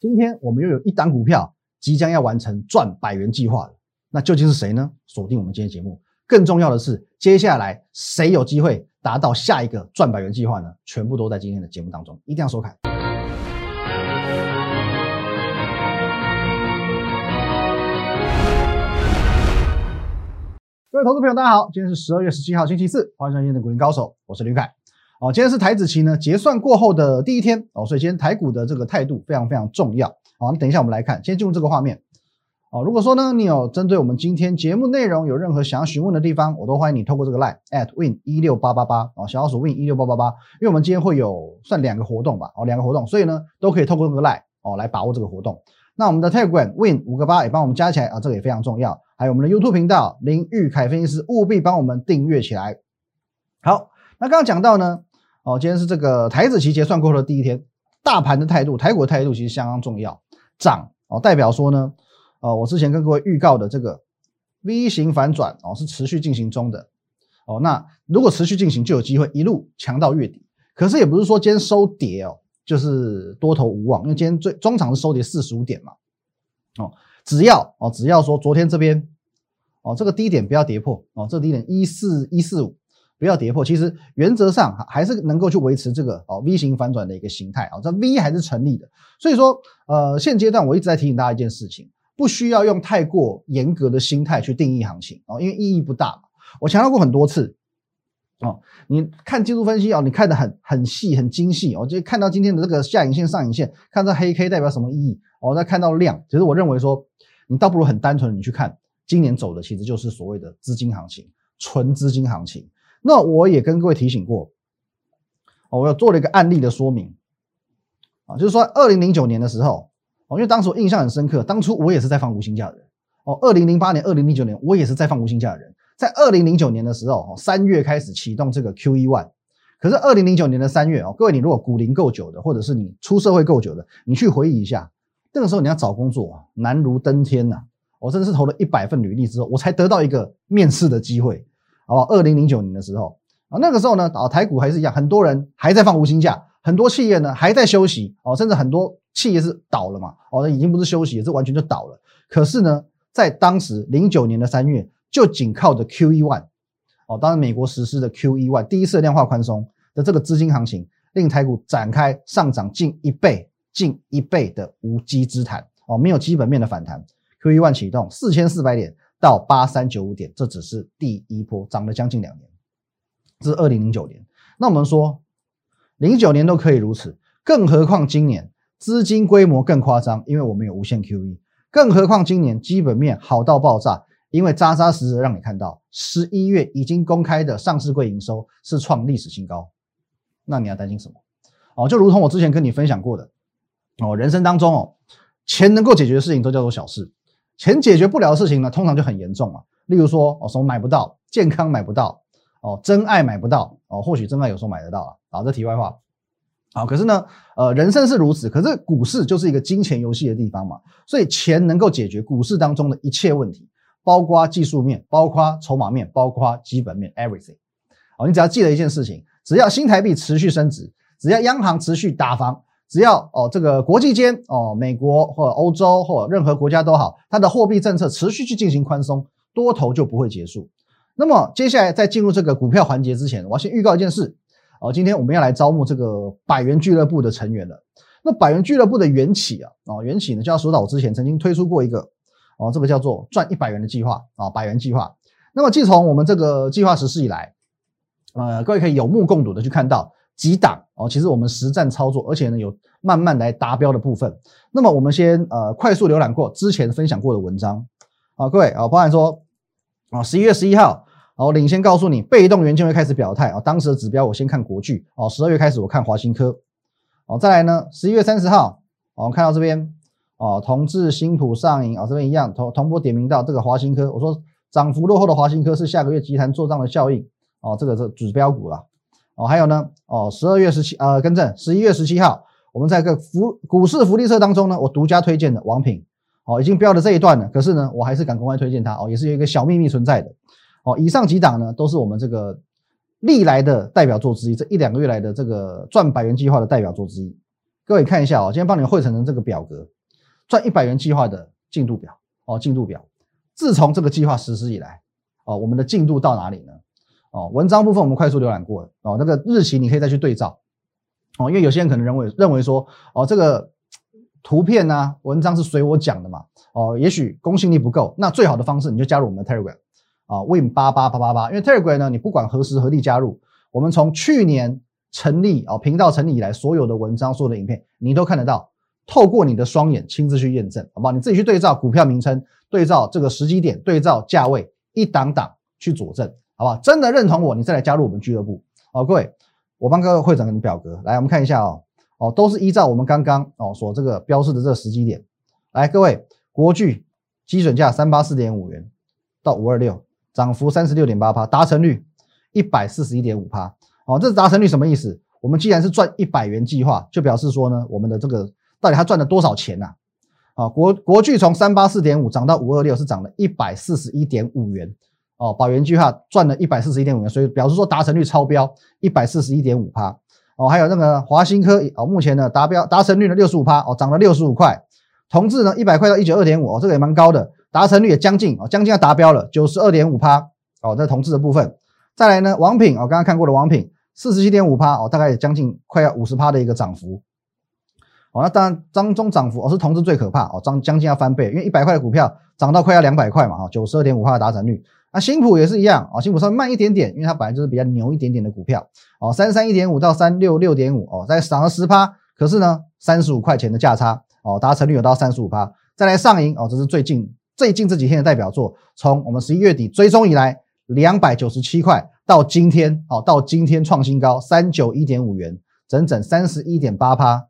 今天我们又有一档股票即将要完成赚百元计划了，那究竟是谁呢？锁定我们今天节目。更重要的是，接下来谁有机会达到下一个赚百元计划呢？全部都在今天的节目当中，一定要收看。各位投资朋友，大家好，今天是十二月十七号，星期四，欢迎收看今天的股林高手，我是吕凯。哦，今天是台子期呢结算过后的第一天哦，所以今天台股的这个态度非常非常重要。好，那等一下我们来看，先进入这个画面。哦，如果说呢你有针对我们今天节目内容有任何想要询问的地方，我都欢迎你透过这个 line at win 一六八八八哦，小老鼠 win 一六八八八，因为我们今天会有算两个活动吧，哦，两个活动，所以呢都可以透过这个 line 哦来把握这个活动。那我们的 telegram win 五个八也帮我们加起来啊，这个也非常重要。还有我们的 YouTube 频道林玉凯分析师，务必帮我们订阅起来。好，那刚刚讲到呢。哦，今天是这个台子期结算过后的第一天，大盘的态度，台股的态度其实相当重要。涨哦，代表说呢，呃，我之前跟各位预告的这个 V 型反转哦，是持续进行中的。哦，那如果持续进行，就有机会一路强到月底。可是也不是说今天收跌哦，就是多头无望，因为今天最中场是收跌四十五点嘛。哦，只要哦，只要说昨天这边哦，这个低点不要跌破哦，这低点一四一四五。不要跌破，其实原则上还是能够去维持这个哦 V 型反转的一个形态啊，这 V 还是成立的。所以说，呃，现阶段我一直在提醒大家一件事情，不需要用太过严格的心态去定义行情啊，因为意义不大嘛。我强调过很多次哦，你看技术分析哦，你看的很很细很精细哦，就看到今天的这个下影线上影线，看这黑 K 代表什么意义哦，再看到量，其实我认为说，你倒不如很单纯的你去看今年走的其实就是所谓的资金行情，纯资金行情。那我也跟各位提醒过，哦，我要做了一个案例的说明，啊，就是说二零零九年的时候，哦，因为当时我印象很深刻，当初我也是在放无薪假的人，哦，二零零八年、二零零九年我也是在放无薪假的人，在二零零九年的时候，哦，三月开始启动这个 Q E One，可是二零零九年的三月，哦，各位你如果股龄够久的，或者是你出社会够久的，你去回忆一下，那个时候你要找工作难如登天呐，我真的是投了一百份履历之后，我才得到一个面试的机会。哦，二零零九年的时候啊，那个时候呢，啊，台股还是一样，很多人还在放无薪假，很多企业呢还在休息，哦，甚至很多企业是倒了嘛，哦，已经不是休息，也是完全就倒了。可是呢，在当时零九年的三月，就仅靠着 Q E One，哦，当然美国实施的 Q E One 第一次量化宽松的这个资金行情，令台股展开上涨近一倍、近一倍的无稽之谈，哦，没有基本面的反弹，Q E One 启动四千四百点。到八三九五点，这只是第一波，涨了将近两年，这是二零零九年。那我们说，零九年都可以如此，更何况今年资金规模更夸张，因为我们有无限 QE，更何况今年基本面好到爆炸，因为扎扎实实让你看到十一月已经公开的上市柜营收是创历史新高，那你要担心什么？哦，就如同我之前跟你分享过的，哦，人生当中哦，钱能够解决的事情都叫做小事。钱解决不了的事情呢，通常就很严重啊。例如说，哦，什么买不到，健康买不到，哦，真爱买不到，哦，或许真爱有时候买得到啊。好，这题外话。好，可是呢，呃，人生是如此，可是股市就是一个金钱游戏的地方嘛，所以钱能够解决股市当中的一切问题，包括技术面，包括筹码面，包括基本面，everything。好，你只要记得一件事情，只要新台币持续升值，只要央行持续打房。只要哦，这个国际间哦，美国或者欧洲或任何国家都好，它的货币政策持续去进行宽松，多头就不会结束。那么接下来在进入这个股票环节之前，我要先预告一件事哦，今天我们要来招募这个百元俱乐部的成员了。那百元俱乐部的缘起啊，哦，缘起呢就要说到我之前曾经推出过一个哦，这个叫做赚一百元的计划啊，百元计划。那么自从我们这个计划实施以来，呃，各位可以有目共睹的去看到。几档哦，其实我们实战操作，而且呢有慢慢来达标的部分。那么我们先呃快速浏览过之前分享过的文章啊，各位啊，包含说啊十一月十一号，我领先告诉你被动元件会开始表态啊，当时的指标我先看国巨哦，十二月开始我看华新科哦，再来呢十一月三十号，我看到这边哦，同志新普上影啊，这边一样同同波点名到这个华新科，我说涨幅落后的华新科是下个月集团做账的效应哦，这个是指标股了。哦，还有呢，哦，十二月十七，呃，更正，十一月十七号，我们在个福股市福利社当中呢，我独家推荐的王品，哦，已经标了这一段了，可是呢，我还是敢公开推荐它，哦，也是有一个小秘密存在的，哦，以上几档呢，都是我们这个历来的代表作之一，这一两个月来的这个赚百元计划的代表作之一，各位看一下哦，今天帮你们汇成成这个表格，赚一百元计划的进度表哦，进度表。自从这个计划实施以来，哦，我们的进度到哪里呢？哦，文章部分我们快速浏览过了哦，那个日期你可以再去对照哦，因为有些人可能认为认为说哦，这个图片呢文章是随我讲的嘛哦，也许公信力不够，那最好的方式你就加入我们的 Telegram 啊，Win 八八八八八，因为 Telegram 呢，你不管何时何地加入，我们从去年成立哦频道成立以来，所有的文章、所有的影片你都看得到，透过你的双眼亲自去验证，好不好？你自己去对照股票名称，对照这个时机点，对照价位，一档档去佐证。好不好？真的认同我，你再来加入我们俱乐部哦。各位，我帮各位会整个表格来，我们看一下哦。哦，都是依照我们刚刚哦所这个标示的这个时机点来。各位，国巨基准价三八四点五元到五二六，涨幅三十六点八趴，达成率一百四十一点五趴。哦，这是达成率什么意思？我们既然是赚一百元计划，就表示说呢，我们的这个到底它赚了多少钱呐？啊，国国巨从三八四点五涨到五二六，是涨了一百四十一点五元。哦，保元计划赚了一百四十一点五元，所以表示说达成率超标一百四十一点五趴。哦，还有那个华新科哦，目前呢达标达成率呢六十五趴哦，涨了六十五块。同志呢一百块到一九二点五哦，这个也蛮高的，达成率也将近哦，将近要达标了九十二点五趴哦，在同志的部分。再来呢，王品哦，刚刚看过的王品四十七点五趴哦，大概也将近快要五十趴的一个涨幅。哦，那当然当中涨幅哦是同志最可怕哦，涨将近要翻倍，因为一百块的股票涨到快要两百块嘛哦，九十二点五趴的达成率。那新普也是一样啊，新普稍微慢一点点，因为它本来就是比较牛一点点的股票哦，三三一点五到三六六点五哦，再涨了十趴，可是呢，三十五块钱的价差哦，达成率有到三十五趴，再来上影哦，这是最近最近这几天的代表作，从我们十一月底追踪以来，两百九十七块到今天哦，到今天创新高三九一点五元，整整三十一点八趴，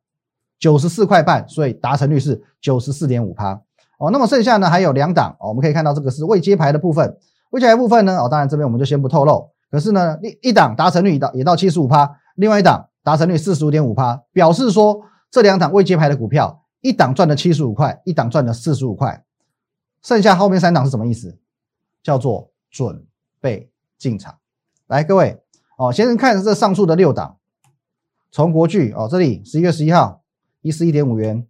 九十四块半，所以达成率是九十四点五趴哦，那么剩下呢还有两档哦，我们可以看到这个是未接牌的部分。未接牌部分呢？哦，当然这边我们就先不透露。可是呢，一一档达成率到也到七十五趴，另外一档达成率四十五点五趴，表示说这两档未接牌的股票，一档赚了七十五块，一档赚了四十五块，剩下后面三档是什么意思？叫做准备进场。来，各位哦，先看这上述的六档，从国巨哦这里十一月十一号一十一点五元，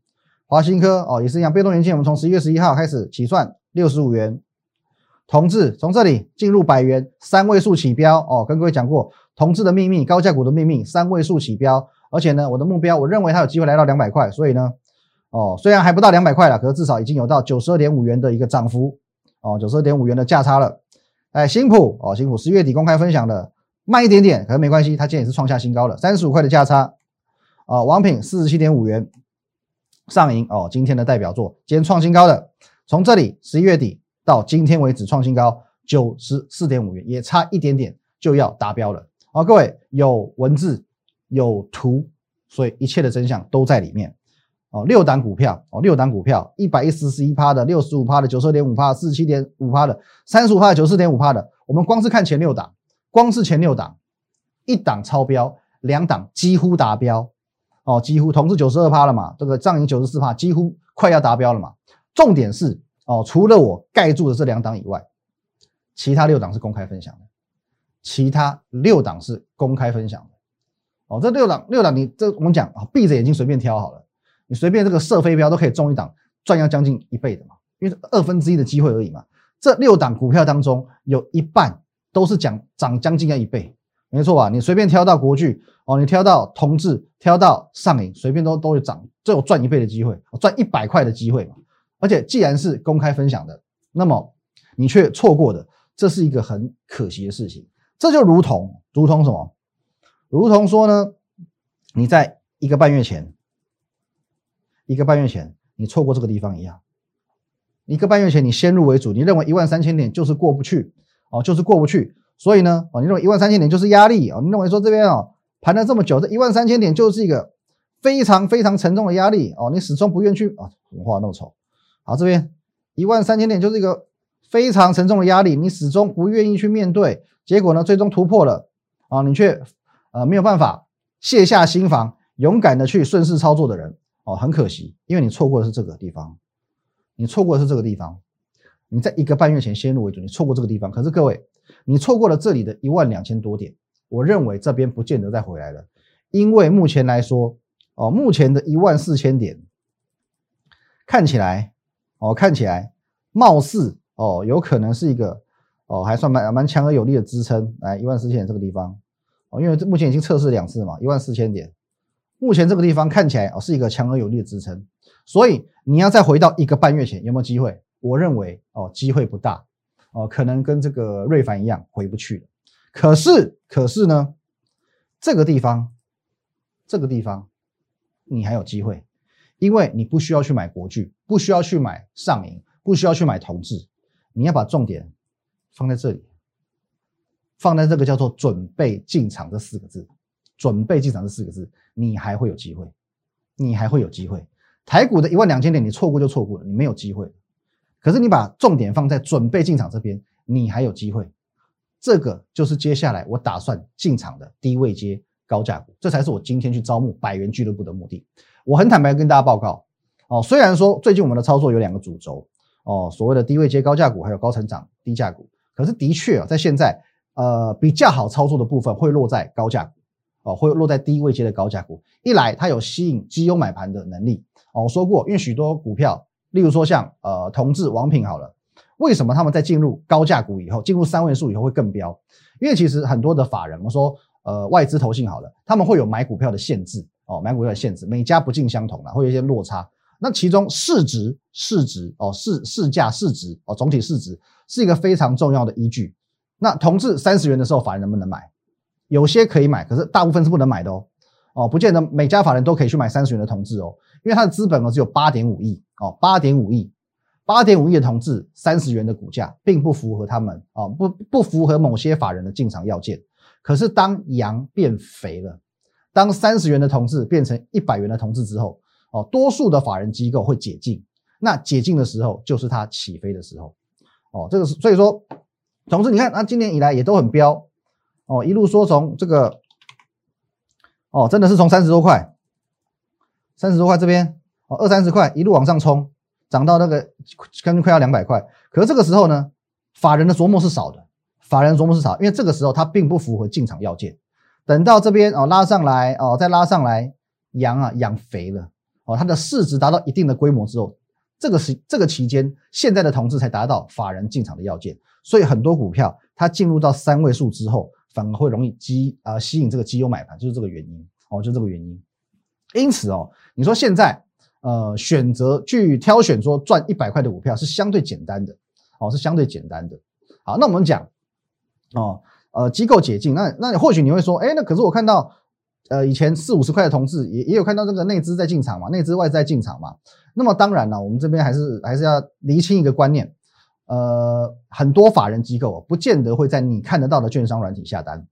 华新科哦也是一样，被动元件我们从十一月十一号开始起算六十五元。同志从这里进入百元三位数起标哦，跟各位讲过同志的秘密，高价股的秘密，三位数起标，而且呢，我的目标我认为它有机会来到两百块，所以呢，哦，虽然还不到两百块了，可是至少已经有到九十二点五元的一个涨幅哦，九十二点五元的价差了。哎，新普哦，新普十月底公开分享的慢一点点，可是没关系，它今天也是创下新高了，三十五块的价差。啊，王品四十七点五元上银哦，今天的代表作，今天创新高的，从这里十一月底。到今天为止创新高九十四点五元，也差一点点就要达标了。好，各位有文字有图，所以一切的真相都在里面。哦，六档股票哦，六档股票，一百一十四一趴的，六十五趴的，九十二点五趴的，四十七点五趴的，三十五趴的，九十四点五趴的。我们光是看前六档，光是前六档，一档超标，两档几乎达标。哦，几乎同是九十二趴了嘛，这个涨盈九十四趴，几乎快要达标了嘛。重点是。哦，除了我盖住的这两档以外，其他六档是公开分享的。其他六档是公开分享的。哦，这六档六档，你这我们讲啊，闭着眼睛随便挑好了，你随便这个射飞镖都可以中一档，赚要将近一倍的嘛，因为二分之一的机会而已嘛。这六档股票当中，有一半都是讲涨将近要一倍，没错吧？你随便挑到国巨哦，你挑到同志，挑到上影，随便都都有涨，都有赚一倍的机会，赚一百块的机会嘛。而且既然是公开分享的，那么你却错过的，这是一个很可惜的事情。这就如同，如同什么？如同说呢，你在一个半月前，一个半月前你错过这个地方一样。一个半月前你先入为主，你认为一万三千点就是过不去哦，就是过不去。所以呢，哦，你认为一万三千点就是压力哦，你认为说这边哦盘了这么久，这一万三千点就是一个非常非常沉重的压力哦，你始终不愿去啊，怎么画那么丑？好，这边一万三千点就是一个非常沉重的压力，你始终不愿意去面对，结果呢，最终突破了啊，你却呃没有办法卸下心防，勇敢的去顺势操作的人哦，很可惜，因为你错过的是这个地方，你错过的是这个地方，你在一个半月前先入为主，你错过这个地方，可是各位，你错过了这里的一万两千多点，我认为这边不见得再回来了，因为目前来说哦，目前的一万四千点看起来哦，看起来貌似哦，有可能是一个哦，还算蛮蛮强而有力的支撑。来一万四千点这个地方哦，因为这目前已经测试两次嘛，一万四千点，目前这个地方看起来哦是一个强而有力的支撑，所以你要再回到一个半月前有没有机会？我认为哦，机会不大哦，可能跟这个瑞凡一样回不去了。可是，可是呢，这个地方，这个地方，你还有机会，因为你不需要去买国巨，不需要去买上影，不需要去买同志，你要把重点放在这里，放在这个叫做“准备进场”这四个字，“准备进场”这四个字，你还会有机会，你还会有机会。台股的一万两千点，你错过就错过了，你没有机会。可是你把重点放在准备进场这边，你还有机会。这个就是接下来我打算进场的低位接高价股，这才是我今天去招募百元俱乐部的目的。我很坦白跟大家报告哦，虽然说最近我们的操作有两个主轴哦，所谓的低位接高价股，还有高成长低价股，可是的确啊，在现在呃比较好操作的部分会落在高价股哦，会落在低位接的高价股。一来它有吸引基优买盘的能力哦，我说过，因为许多股票。例如说像呃同志王品好了，为什么他们在进入高价股以后，进入三位数以后会更飙？因为其实很多的法人，我说呃外资投信好了，他们会有买股票的限制哦，买股票的限制，每家不尽相同的，会有一些落差。那其中市值、市值哦市市价、市值哦总体市值是一个非常重要的依据。那同志三十元的时候，法人能不能买？有些可以买，可是大部分是不能买的哦。哦，不见得每家法人都可以去买三十元的同志哦，因为它的资本额只有八点五亿。哦，八点五亿，八点五亿的同志，三十元的股价，并不符合他们啊，不不符合某些法人的进场要件。可是当羊变肥了，当三十元的同志变成一百元的同志之后，哦，多数的法人机构会解禁。那解禁的时候，就是它起飞的时候。哦，这个是所以说，同志，你看，那今年以来也都很飙，哦，一路说从这个，哦，真的是从三十多块，三十多块这边。哦，二三十块一路往上冲，涨到那个将近快要两百块。可是这个时候呢，法人的琢磨是少的，法人琢磨是少，因为这个时候它并不符合进场要件。等到这边哦拉上来哦，再拉上来，养啊养肥了哦，它的市值达到一定的规模之后，这个时这个期间，现在的同志才达到法人进场的要件。所以很多股票它进入到三位数之后，反而会容易激啊吸引这个基优买盘，就是这个原因哦，就这个原因。因此哦，你说现在。呃，选择去挑选说赚一百块的股票是相对简单的，哦，是相对简单的。好，那我们讲，哦，呃，机构解禁，那那你或许你会说，哎，那可是我看到，呃，以前四五十块的同志也也有看到这个内资在进场嘛，内资外资在进场嘛。那么当然了，我们这边还是还是要厘清一个观念，呃，很多法人机构不见得会在你看得到的券商软体下单，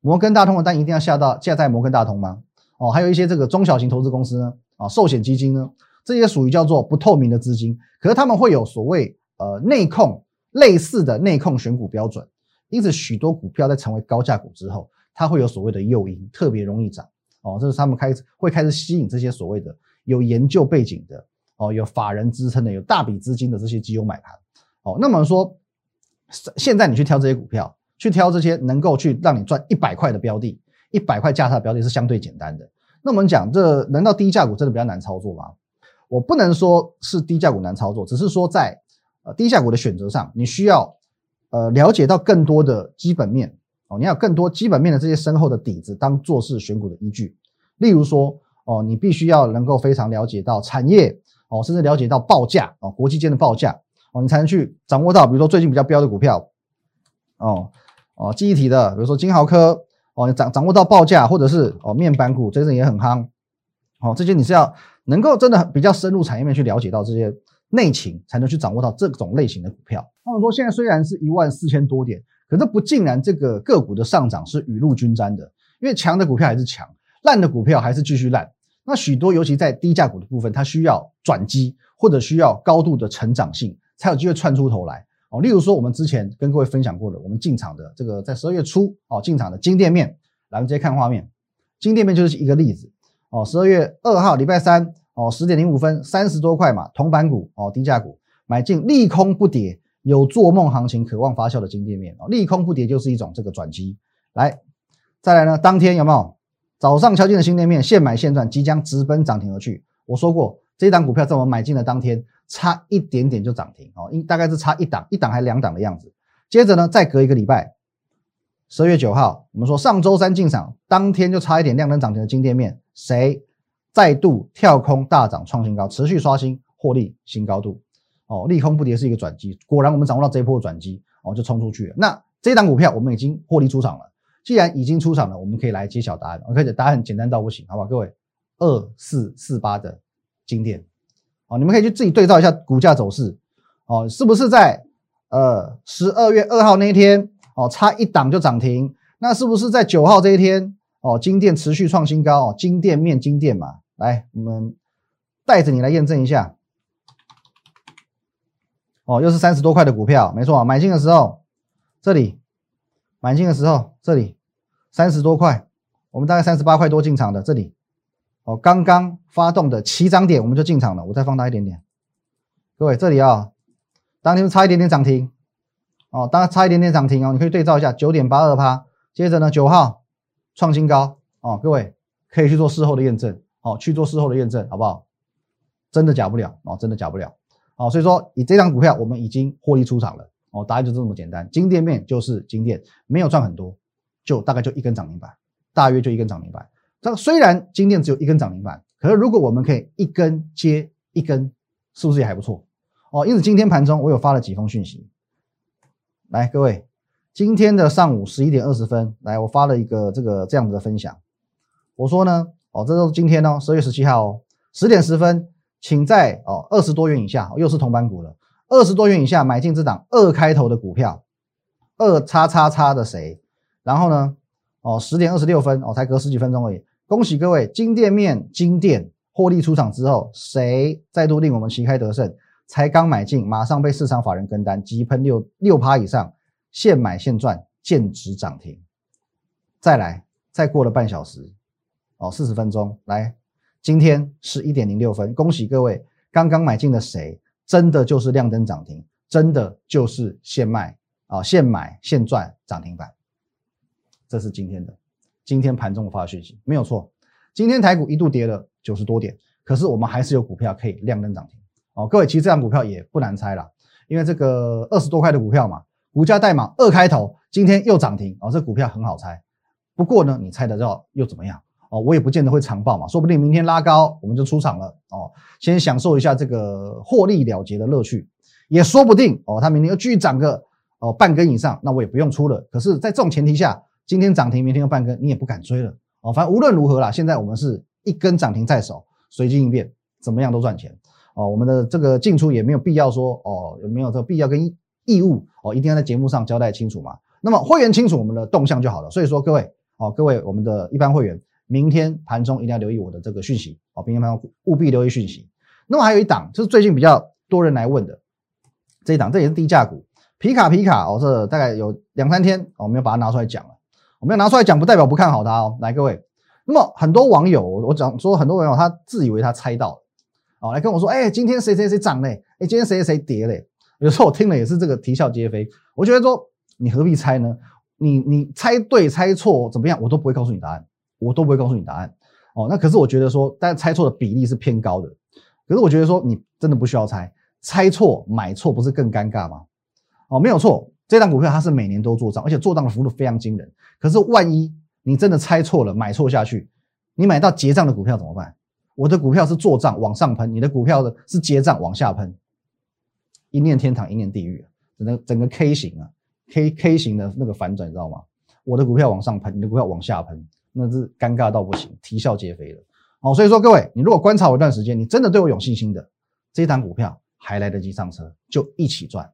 摩根大通的单一定要下到下在摩根大通吗？哦，还有一些这个中小型投资公司呢。啊，寿险基金呢，这些属于叫做不透明的资金，可是他们会有所谓呃内控类似的内控选股标准，因此许多股票在成为高价股之后，它会有所谓的诱因，特别容易涨哦，这是他们开始会开始吸引这些所谓的有研究背景的哦，有法人支撑的，有大笔资金的这些基友买盘哦。那么说，现在你去挑这些股票，去挑这些能够去让你赚一百块的标的，一百块价差的标的是相对简单的。那我们讲，这难道低价股真的比较难操作吗？我不能说是低价股难操作，只是说在呃低价股的选择上，你需要呃了解到更多的基本面哦，你要更多基本面的这些深厚的底子当做是选股的依据。例如说哦，你必须要能够非常了解到产业哦，甚至了解到报价哦，国际间的报价哦，你才能去掌握到，比如说最近比较标的股票哦哦，记忆体的，比如说金豪科。哦，你掌掌握到报价，或者是哦面板股，这阵也很夯。哦，这些你是要能够真的比较深入产业面去了解到这些内情，才能去掌握到这种类型的股票。那么说，现在虽然是一万四千多点，可是不尽然这个个股的上涨是雨露均沾的，因为强的股票还是强，烂的股票还是继续烂。那许多尤其在低价股的部分，它需要转机或者需要高度的成长性，才有机会窜出头来。哦，例如说我们之前跟各位分享过的，我们进场的这个在十二月初哦进场的金店面，来我们直接看画面，金店面就是一个例子哦。十二月二号礼拜三哦十点零五分三十多块嘛，铜板股哦低价股买进利空不跌，有做梦行情，渴望发酵的金店面哦，利空不跌就是一种这个转机。来，再来呢，当天有没有早上敲进的新店面，现买现赚，即将直奔涨停而去。我说过，这档股票在我买进的当天，差一点点就涨停哦，应大概是差一档，一档还两档的样子。接着呢，再隔一个礼拜，十二月九号，我们说上周三进场，当天就差一点亮灯涨停的金店面，谁再度跳空大涨创新高，持续刷新获利新高度哦，利空不跌是一个转机，果然我们掌握到这一波转机哦，就冲出去了。那这档股票我们已经获利出场了。既然已经出场了，我们可以来揭晓答案。OK，答案很简单到不行，好不好？各位，二四四八的经典，哦，你们可以去自己对照一下股价走势，哦，是不是在呃十二月二号那一天，哦，差一档就涨停？那是不是在九号这一天，哦，金店持续创新高，哦，金店面金店嘛，来，我们带着你来验证一下，哦，又是三十多块的股票，没错，买进的时候这里。买进的时候，这里三十多块，我们大概三十八块多进场的，这里哦，刚刚发动的起涨点我们就进场了。我再放大一点点，各位这里啊，当天差一点点涨停哦，当然差一点点涨停哦，你可以对照一下九点八二趴。接着呢，九号创新高哦，各位可以去做事后的验证哦，去做事后的验证好不好？真的假不了哦，真的假不了哦，所以说以这张股票我们已经获利出场了。哦，答案就这么简单，金店面就是金店，没有赚很多，就大概就一根涨停板，大约就一根涨停板。这虽然金店只有一根涨停板，可是如果我们可以一根接一根，是不是也还不错？哦，因此今天盘中我有发了几封讯息，来各位，今天的上午十一点二十分，来我发了一个这个这样子的分享，我说呢，哦，这都是今天哦，十月十七号哦，十点十分，请在哦二十多元以下，又是同板股了。二十多元以下买进这档二开头的股票，二叉叉叉的谁？然后呢？哦，十点二十六分哦，才隔十几分钟而已。恭喜各位，金店面金店获利出场之后，谁再度令我们旗开得胜？才刚买进，马上被市场法人跟单，急喷六六趴以上，现买现赚，见值涨停。再来，再过了半小时，哦，四十分钟，来，今天是一点零六分，恭喜各位，刚刚买进的谁？真的就是亮灯涨停，真的就是现卖啊，现买现赚涨停板。这是今天的，今天盘中发的讯息没有错。今天台股一度跌了九十多点，可是我们还是有股票可以亮灯涨停哦。各位，其实这张股票也不难猜了，因为这个二十多块的股票嘛，股价代码二开头，今天又涨停哦，这股票很好猜。不过呢，你猜得到又怎么样？哦，我也不见得会长报嘛，说不定明天拉高我们就出场了哦，先享受一下这个获利了结的乐趣，也说不定哦，它明天又继续涨个哦半根以上，那我也不用出了。可是，在这种前提下，今天涨停，明天又半根，你也不敢追了哦。反正无论如何啦，现在我们是一根涨停在手，随机应变，怎么样都赚钱哦。我们的这个进出也没有必要说哦，有没有这个必要跟义务哦，一定要在节目上交代清楚嘛。那么会员清楚我们的动向就好了。所以说各位哦，各位我们的一般会员。明天盘中一定要留意我的这个讯息哦，明天盘中务必留意讯息。那么还有一档，就是最近比较多人来问的这一档，这也是低价股，皮卡皮卡哦，这大概有两三天，我们要把它拿出来讲了。我们要拿出来讲，不代表不看好它哦。来，各位，那么很多网友，我讲说很多网友他自以为他猜到了哦，来跟我说，哎，今天谁谁谁涨嘞？哎，今天谁谁谁跌嘞？有时候我听了也是这个啼笑皆非。我觉得说你何必猜呢？你你猜对猜错怎么样，我都不会告诉你答案。我都不会告诉你答案哦。那可是我觉得说，但猜错的比例是偏高的。可是我觉得说，你真的不需要猜，猜错买错不是更尴尬吗？哦，没有错，这档股票它是每年都做账，而且做账的幅度非常惊人。可是万一你真的猜错了，买错下去，你买到结账的股票怎么办？我的股票是做账往上喷，你的股票的是结账往下喷，一念天堂，一念地狱，整个整个 K 型啊，K K 型的那个反转，你知道吗？我的股票往上喷，你的股票往下喷。那是尴尬到不行，啼笑皆非了。好，所以说各位，你如果观察我一段时间，你真的对我有信心的，这一档股票还来得及上车，就一起赚，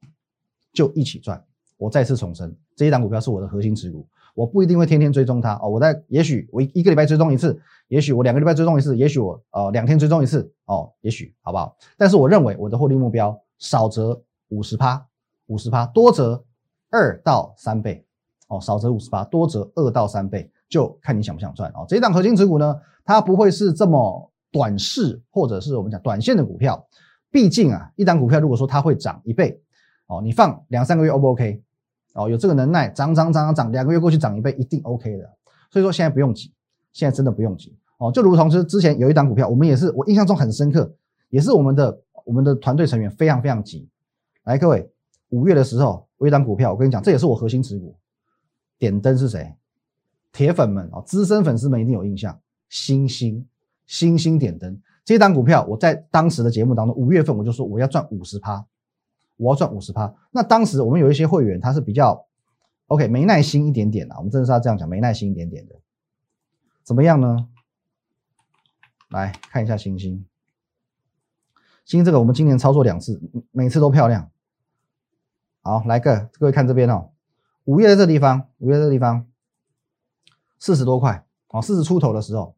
就一起赚。我再次重申，这一档股票是我的核心持股，我不一定会天天追踪它哦。我在也许我一个礼拜追踪一次，也许我两个礼拜追踪一次，也许我呃两天追踪一次哦，也许好不好？但是我认为我的获利目标少则五十趴，五十趴多则二到三倍哦，少则五十趴，多则二到三倍。就看你想不想赚哦。这一档核心持股呢，它不会是这么短视，或者是我们讲短线的股票。毕竟啊，一档股票如果说它会涨一倍哦，你放两三个月 O 不 OK？哦，有这个能耐涨涨涨涨涨，两个月过去涨一倍一定 OK 的。所以说现在不用急，现在真的不用急哦。就如同是之前有一档股票，我们也是我印象中很深刻，也是我们的我们的团队成员非常非常急。来，各位，五月的时候，有一档股票，我跟你讲，这也是我核心持股。点灯是谁？铁粉们哦，资深粉丝们一定有印象。星星，星星点灯这档股票，我在当时的节目当中，五月份我就说我要赚五十趴，我要赚五十趴。那当时我们有一些会员，他是比较 OK，没耐心一点点的，我们真的是要这样讲，没耐心一点点的。怎么样呢？来看一下星星，星这个我们今年操作两次，每次都漂亮。好，来个各位看这边哦。五月在这地方，五月这地方四十多块。哦，四十出头的时候。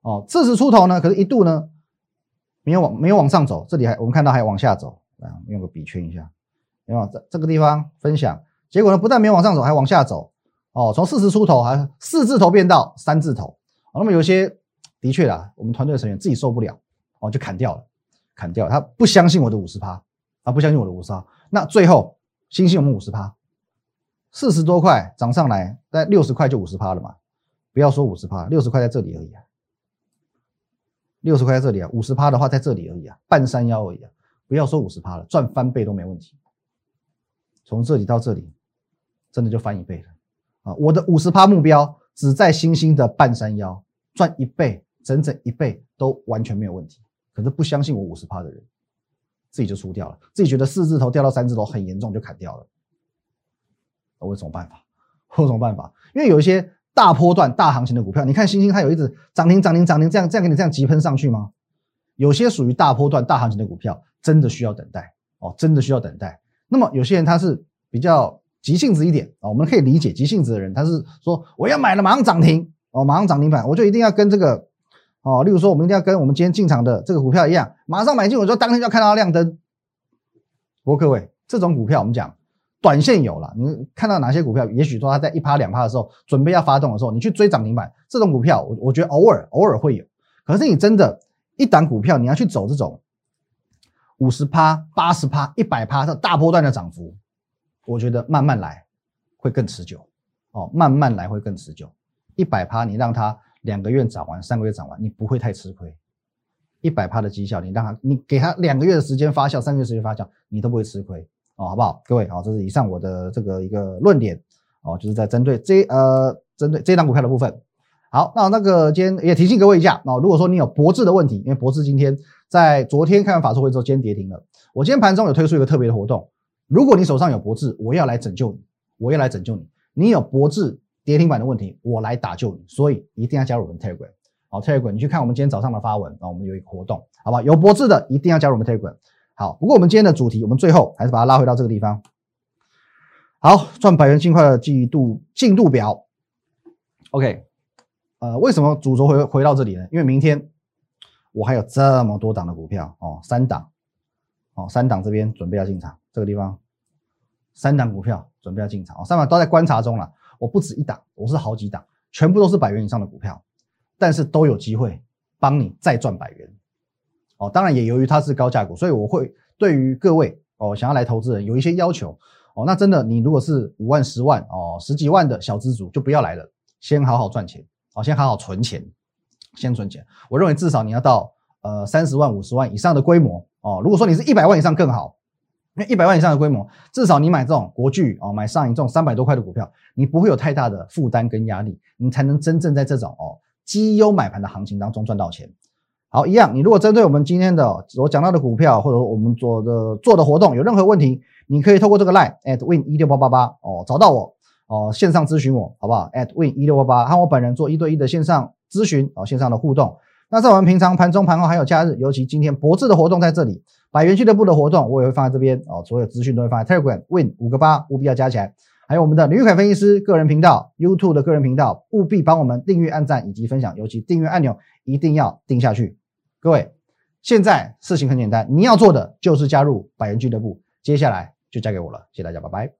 哦，四十出头呢，可是一度呢没有往没有往上走，这里还我们看到还往下走，来用个笔圈一下，有没有？这这个地方分享，结果呢不但没有往上走，还往下走。哦，从四十出头还四字头变到三字头，那么有些的确啦，我们团队成员自己受不了哦，就砍掉了，砍掉，他不相信我的五十趴，他不相信我的五十趴，那最后星星我们五十趴。四十多块涨上来，在六十块就五十趴了嘛？不要说五十趴，六十块在这里而已啊。六十块在这里啊，五十趴的话在这里而已啊，半山腰而已啊。不要说五十趴了，赚翻倍都没问题。从这里到这里，真的就翻一倍了啊！我的五十趴目标只在星星的半山腰，赚一倍，整整一倍都完全没有问题。可是不相信我五十趴的人，自己就输掉了，自己觉得四字头掉到三字头很严重，就砍掉了。我有什么办法？我有什么办法？因为有一些大波段、大行情的股票，你看星星它有一直涨停、涨停、涨停，这样这样给你这样急喷上去吗？有些属于大波段、大行情的股票，真的需要等待哦，真的需要等待。那么有些人他是比较急性子一点啊，我们可以理解急性子的人，他是说我要买了马上涨停哦，马上涨停板，我就一定要跟这个哦，例如说我们一定要跟我们今天进场的这个股票一样，马上买进，我说当天就要看到它亮灯。不过各位，这种股票我们讲。短线有了，你看到哪些股票？也许说它在一趴两趴的时候，准备要发动的时候，你去追涨停板，这种股票，我我觉得偶尔偶尔会有。可是你真的，一档股票你要去走这种五十趴、八十趴、一百趴的大波段的涨幅，我觉得慢慢来会更持久。哦，慢慢来会更持久。一百趴你让它两个月涨完，三个月涨完，你不会太吃亏。一百趴的绩效，你让他，你给它两个月的时间发酵，三个月时间发酵，你都不会吃亏。哦，好不好？各位，好，这是以上我的这个一个论点哦，就是在针对这呃，针对这档股票的部分。好，那那个今天也提醒各位一下，那如果说你有博智的问题，因为博智今天在昨天开完法说会之后，今天跌停了。我今天盘中有推出一个特别的活动，如果你手上有博智，我要来拯救你，我要来拯救你。你有博智跌停板的问题，我来打救你，所以一定要加入我们 Telegram。好，Telegram，你去看我们今天早上的发文，啊，我们有一个活动，好吧？有博智的一定要加入我们 Telegram。好，不过我们今天的主题，我们最后还是把它拉回到这个地方。好，赚百元尽快的季度进度表。OK，呃，为什么主轴回回到这里呢？因为明天我还有这么多档的股票哦，三档哦，三档这边准备要进场，这个地方三档股票准备要进场哦，三档都在观察中了。我不止一档，我是好几档，全部都是百元以上的股票，但是都有机会帮你再赚百元。哦，当然也由于它是高价股，所以我会对于各位哦想要来投资人有一些要求哦。那真的，你如果是五万、十万哦、十几万的小资主，就不要来了，先好好赚钱哦，先好好存钱，先存钱。我认为至少你要到呃三十万、五十万以上的规模哦。如果说你是一百万以上更好，因为一百万以上的规模，至少你买这种国巨哦，买上影这种三百多块的股票，你不会有太大的负担跟压力，你才能真正在这种哦绩优买盘的行情当中赚到钱。好，一样。你如果针对我们今天的我讲到的股票，或者我们做的做的活动有任何问题，你可以透过这个 line at win 一六八八八哦找到我哦线上咨询我好不好？at win 一六八八和我本人做一对一的线上咨询哦线上的互动。那在我们平常盘中盘后还有假日，尤其今天博智的活动在这里，百元俱乐部的活动我也会放在这边哦，所有资讯都会放在 Telegram win 五个八务必要加起来，还有我们的吕凯分析师个人频道 YouTube 的个人频道，务必帮我们订阅、按赞以及分享，尤其订阅按钮一定要订下去。各位，现在事情很简单，你要做的就是加入百元俱乐部，接下来就交给我了。谢谢大家，拜拜。